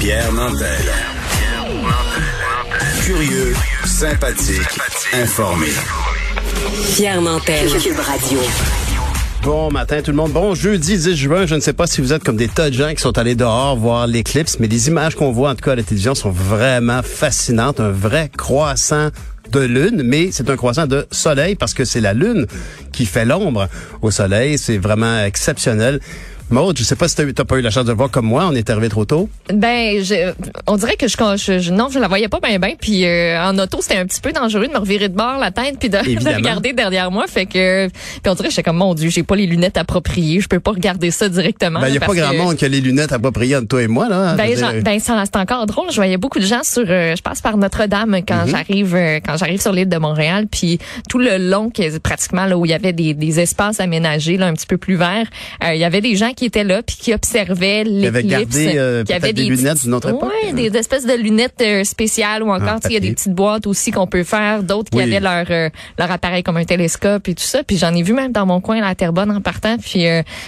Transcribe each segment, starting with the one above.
Pierre Nantel. Curieux, sympathique, informé. Pierre Nantel. Cube Radio. Bon matin tout le monde. Bon jeudi 10 juin. Je ne sais pas si vous êtes comme des tas de gens qui sont allés dehors voir l'éclipse, mais les images qu'on voit en tout cas à la télévision sont vraiment fascinantes. Un vrai croissant de lune, mais c'est un croissant de soleil parce que c'est la lune qui fait l'ombre au soleil. C'est vraiment exceptionnel. Maud, je sais pas si tu n'as pas eu la chance de le voir comme moi, on est arrivé trop tôt. Ben, je, on dirait que je, je, non, je la voyais pas bien bien. Puis euh, en auto, c'était un petit peu dangereux de me revirer de bord la tête puis de, de regarder derrière moi. Fait que, puis on dirait que j'étais comme mon Dieu, j'ai pas les lunettes appropriées, je peux pas regarder ça directement. Ben, il y a pas grand monde qui a les lunettes appropriées entre toi et moi là. Ben, ben ça, c'est encore drôle. Je voyais beaucoup de gens sur, euh, je passe par Notre-Dame quand mm-hmm. j'arrive, euh, quand j'arrive sur l'île de Montréal, puis tout le long, pratiquement là où il y avait des, des espaces aménagés là un petit peu plus verts, il y avait des gens qui étaient là puis qui observaient l'éclipse. Euh, qui avait des, lunettes d'une autre époque. Ouais, des espèces de lunettes euh, spéciales ou encore, il y a des petites boîtes aussi qu'on peut faire, d'autres qui avaient leur euh, leur appareil comme un télescope et tout ça. Puis j'en ai vu même dans mon coin à Terrebonne en partant. Puis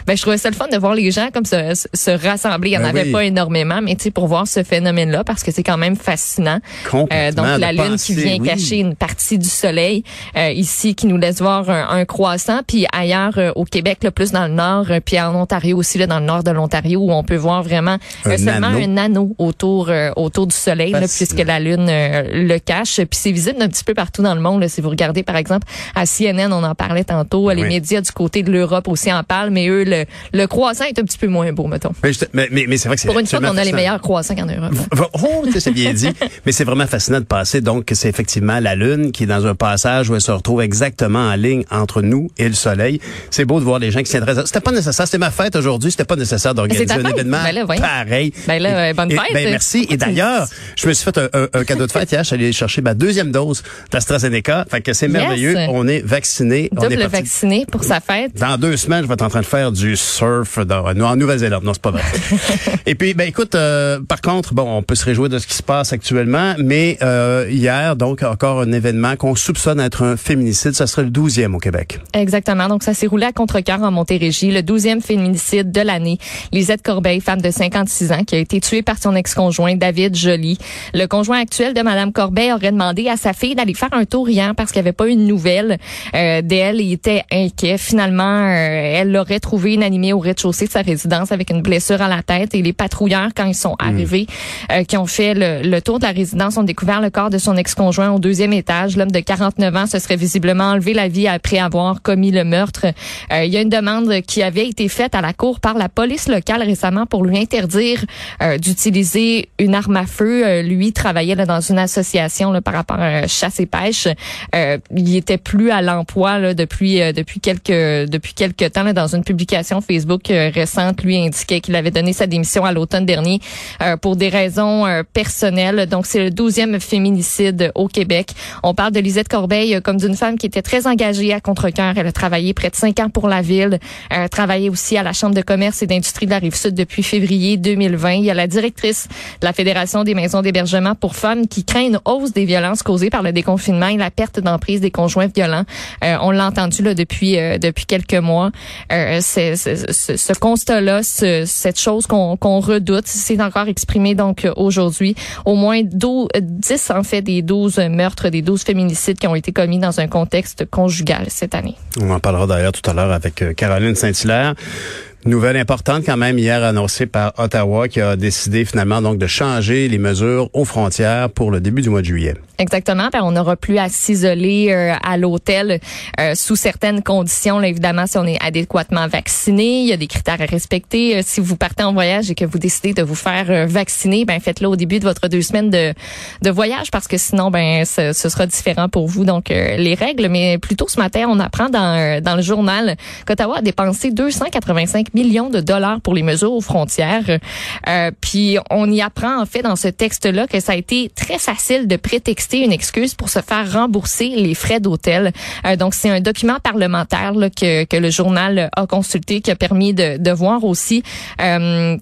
ben je trouvais ça le fun de voir les gens comme se, se rassembler. Il y en ben avait pas énormément, mais tu sais pour voir ce phénomène-là parce que c'est quand même fascinant. donc la lune qui vient cacher une partie du soleil ici, qui nous laisse voir un, croissant. Puis ailleurs au Québec, le plus dans le nord, puis en Ontario aussi là dans le nord de l'Ontario où on peut voir vraiment euh, seulement un anneau autour euh, autour du soleil là, puisque la lune euh, le cache. Puis c'est visible un petit peu partout dans le monde là, si vous regardez par exemple à CNN on en parlait tantôt les médias du côté de l'Europe aussi en parlent mais eux le, le croissant est un petit peu moins beau mettons. Mais, mais, mais, c'est vrai que pour une fois qu'on a les meilleurs croissants qu'en Europe oh c'est bien dit. Mais c'est vraiment fascinant de passer. Donc c'est effectivement la lune qui est dans un passage où elle se retrouve exactement en ligne entre nous et le soleil. C'est beau de voir les gens qui s'intéressent c'était pas nécessaire c'était ma fête aujourd'hui c'était pas nécessaire d'organiser un événement ben pareil. Ben là, bonne fête. ben merci. Et d'ailleurs, je me suis fait un, cadeau de fête hier. Je suis allé chercher ma deuxième dose d'AstraZeneca. Fait que c'est merveilleux. On est vacciné. Double on est vacciné pour sa fête. Dans deux semaines, je vais être en train de faire du surf dans, en Nouvelle-Zélande. Non, c'est pas vrai. Et puis, ben écoute, euh, par contre, bon, on peut se réjouir de ce qui se passe actuellement, mais euh, hier, donc, encore un événement qu'on soupçonne être un féminicide. Ça serait le 12e au Québec. Exactement. Donc, ça s'est roulé à contre-cœur en Montérégie, le 12e féminicide de l'année. Lisette Corbeil, femme de 56 ans, qui a été tuée par son ex-conjoint David Joly. Le conjoint actuel de Madame Corbeil aurait demandé à sa fille d'aller faire un tour hier parce qu'il n'y avait pas une nouvelle euh, d'elle. Il était inquiet. Finalement, euh, elle l'aurait trouvé inanimée au rez-de-chaussée de sa résidence avec une blessure à la tête. Et les patrouilleurs, quand ils sont hmm. arrivés, euh, qui ont fait le, tour de la résidence, ont découvert le corps de son ex-conjoint au deuxième étage. L'homme de 49 ans se serait visiblement enlevé la vie après avoir commis le meurtre. Euh, il y a une demande qui avait été faite à la par la police locale récemment pour lui interdire euh, d'utiliser une arme à feu. Euh, lui travaillait là, dans une association là, par rapport à chasse et pêche. Euh, il était plus à l'emploi depuis depuis quelques depuis quelques temps là, dans une publication Facebook récente. Lui indiquait qu'il avait donné sa démission à l'automne dernier pour des raisons personnelles. Donc c'est le douzième féminicide au Québec. On parle de Lisette Corbeil comme d'une femme qui était très engagée à contre-cœur. Elle a travaillé près de cinq ans pour la ville. Travaillé aussi à la Chambre de commerce et d'industrie de la Rive-Sud depuis février 2020. Il y a la directrice de la Fédération des maisons d'hébergement pour femmes qui craint une hausse des violences causées par le déconfinement et la perte d'emprise des conjoints violents. Euh, on l'a entendu là depuis euh, depuis quelques mois. Euh, ce constat-là, cette chose qu'on, qu'on redoute, c'est encore exprimé donc aujourd'hui. Au moins 12, 10 en fait des 12 meurtres, des 12 féminicides qui ont été commis dans un contexte conjugal cette année. On en parlera d'ailleurs tout à l'heure avec Caroline Saint-Hilaire. Nouvelle importante quand même hier annoncée par Ottawa qui a décidé finalement donc de changer les mesures aux frontières pour le début du mois de juillet. Exactement. Ben, on n'aura plus à s'isoler euh, à l'hôtel euh, sous certaines conditions. Là, évidemment, si on est adéquatement vacciné, il y a des critères à respecter. Euh, si vous partez en voyage et que vous décidez de vous faire vacciner, ben faites-le au début de votre deux semaines de, de voyage parce que sinon, ben ce, ce sera différent pour vous. Donc les règles. Mais plutôt ce matin, on apprend dans dans le journal qu'Ottawa a dépensé 285 millions de dollars pour les mesures aux frontières. Euh, puis on y apprend en fait dans ce texte-là que ça a été très facile de prétexter une excuse pour se faire rembourser les frais d'hôtel. Euh, donc c'est un document parlementaire là, que, que le journal a consulté qui a permis de, de voir aussi euh,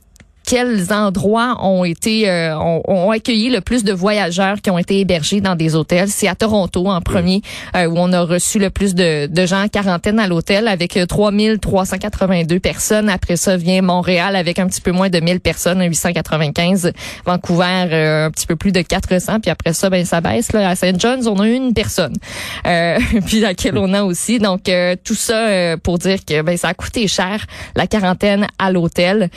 quels endroits ont été euh, ont, accueilli le plus de voyageurs qui ont été hébergés dans des hôtels. C'est à Toronto en premier euh, où on a reçu le plus de, de gens en quarantaine à l'hôtel avec 3382 euh, personnes. Après ça vient Montréal avec un petit peu moins de 1000 personnes, 895. Vancouver un petit peu plus de 400. Puis après ça, ben ça baisse. Là. À St. John's, on a une personne. puis à Kelowna aussi. Donc tout ça pour dire que ben ça a coûté cher la quarantaine à l'hôtel.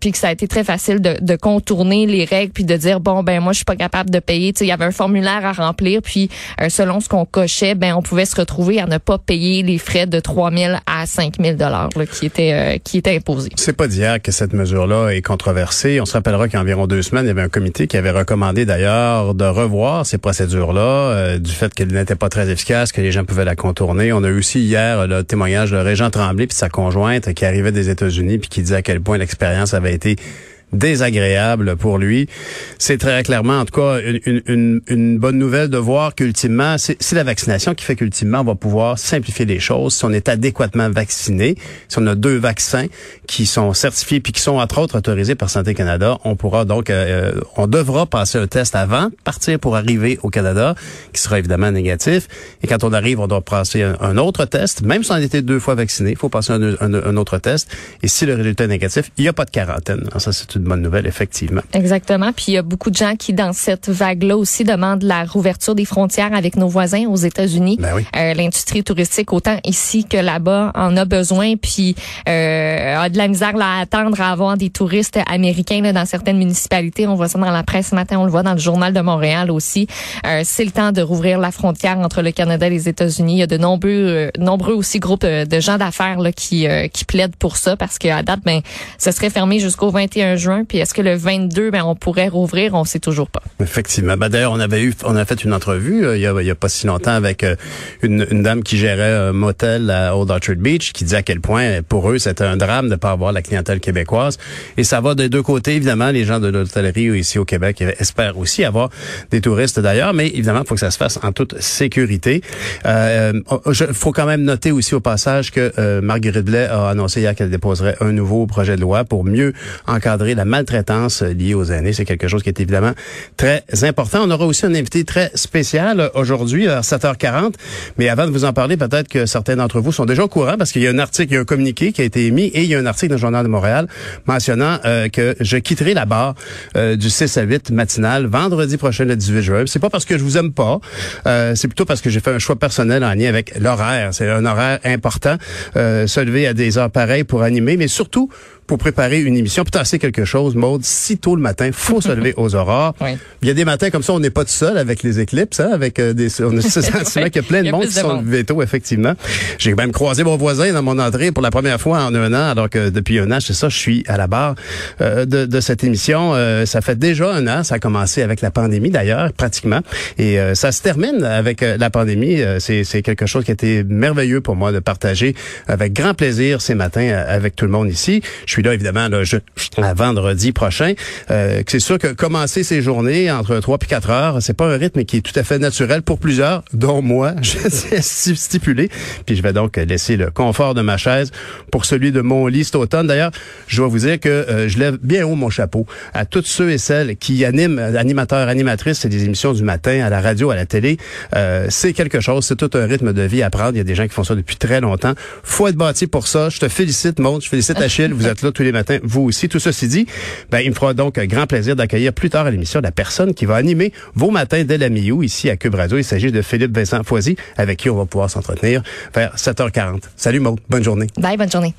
puis que ça a été très facile de, de, contourner les règles puis de dire bon ben moi je suis pas capable de payer. Tu sais, il y avait un formulaire à remplir puis euh, selon ce qu'on cochait, ben on pouvait se retrouver à ne pas payer les frais de 3000 à 5000 dollars qui étaient euh, qui étaient imposés. C'est pas d'hier que cette mesure-là est controversée. On se rappellera qu'il y a environ deux semaines, il y avait un comité qui avait recommandé d'ailleurs de revoir ces procédures-là euh, du fait qu'elles n'étaient pas très efficaces, que les gens pouvaient la contourner. On a aussi hier le témoignage de Régent Tremblay puis sa conjointe qui arrivait des États-Unis puis qui disait à quel point l'expérience avait été désagréable pour lui. C'est très clairement, en tout cas, une, une, une bonne nouvelle de voir qu'ultimement, c'est la vaccination qui fait qu'ultimement, on va pouvoir simplifier les choses si on est adéquatement vacciné. Si on a deux vaccins qui sont certifiés puis qui sont entre autres autorisés par Santé Canada, on pourra donc, euh, on devra passer un test avant partir pour arriver au Canada, qui sera évidemment négatif. Et quand on arrive, on doit passer un, autre test. Même si on a été deux fois vacciné, il faut passer un, autre test. Et si le résultat est négatif, il n'y a pas de quarantaine. Ça, c'est bonne nouvelle, effectivement. Exactement. Puis il y a beaucoup de gens qui, dans cette vague-là aussi, demandent la rouverture des frontières avec nos voisins aux États-Unis. Ben oui. euh, L'industrie touristique, autant ici que là-bas, en a besoin. Puis euh, a de la misère là, à attendre à avoir des touristes américains là, dans certaines municipalités. On voit ça dans la presse ce matin, on le voit dans le journal de Montréal aussi. Euh, C'est le temps de rouvrir la frontière entre le Canada et les États-Unis. Il y a de nombreux, euh, nombreux aussi groupes euh, de gens d'affaires qui, euh, qui plaident pour ça parce qu'à date, ben, ça serait fermé jusqu'au 21 juin puis est-ce que le 22, ben, on pourrait rouvrir? On sait toujours pas. Effectivement. Ben, D'ailleurs, on avait eu, on a fait une entrevue euh, il, y a, pas si longtemps avec euh, une, dame qui gérait un motel à Old Orchard Beach, qui disait à quel point pour eux c'était un drame de pas avoir la clientèle québécoise. Et ça va des deux côtés, évidemment. Les gens de l'hôtellerie ici au Québec espèrent aussi avoir des touristes d'ailleurs, mais évidemment, il faut que ça se fasse en toute sécurité. Il euh, faut quand même noter aussi au passage que euh, Marguerite Blais a annoncé hier qu'elle déposerait un nouveau projet de loi pour mieux encadrer la maltraitance liée aux aînés. C'est quelque chose qui est évidemment très important. On aura aussi un invité très spécial aujourd'hui à 7h40. Mais avant de vous en parler, peut-être que certains d'entre vous sont déjà au courant parce qu'il y a un article, il y a un communiqué qui a été émis et il y a un article dans le Journal de Montréal mentionnant euh, que je quitterai la barre euh, du 6 à 8 matinal vendredi prochain le 18 juin. C'est pas parce que je vous aime pas, euh, c'est plutôt parce que j'ai fait un choix personnel en lien avec l'horaire. C'est un horaire important, se lever à des heures pareilles pour animer, mais surtout pour préparer une émission, puis c'est quelque chose, Maude, si tôt le matin, faut se lever aux aurores. Il y a des matins comme ça, on n'est pas tout seul avec les éclipses, hein, avec euh, des, on a ce sentiment qu'il y a plein de monde qui sont levés tôt, effectivement. J'ai même croisé mon voisin dans mon entrée pour la première fois en un an, alors que depuis un an, c'est ça, je suis à la barre euh, de, de, cette émission. Euh, ça fait déjà un an, ça a commencé avec la pandémie d'ailleurs, pratiquement, et ça se termine avec la pandémie. c'est quelque chose qui a été merveilleux pour moi de partager avec grand plaisir ces matins avec tout le monde ici. Je suis là, évidemment, là, je, à vendredi prochain. Euh, c'est sûr que commencer ces journées entre 3 et 4 heures, c'est pas un rythme qui est tout à fait naturel pour plusieurs, dont moi, je suis stipulé. Puis je vais donc laisser le confort de ma chaise pour celui de mon lit cet automne. D'ailleurs, je dois vous dire que euh, je lève bien haut mon chapeau à tous ceux et celles qui animent, animateurs, animatrices, c'est des émissions du matin à la radio, à la télé. Euh, c'est quelque chose, c'est tout un rythme de vie à prendre. Il y a des gens qui font ça depuis très longtemps. Faut être bâti pour ça. Je te félicite, Maud. Je félicite Achille. Vous êtes tous les matins, vous aussi. Tout ceci dit, ben, il me fera donc un grand plaisir d'accueillir plus tard à l'émission la personne qui va animer vos matins dès la mi ici à Cube Radio. Il s'agit de Philippe Vincent Foisy, avec qui on va pouvoir s'entretenir vers 7h40. Salut Maud, bonne journée. Bye, bonne journée.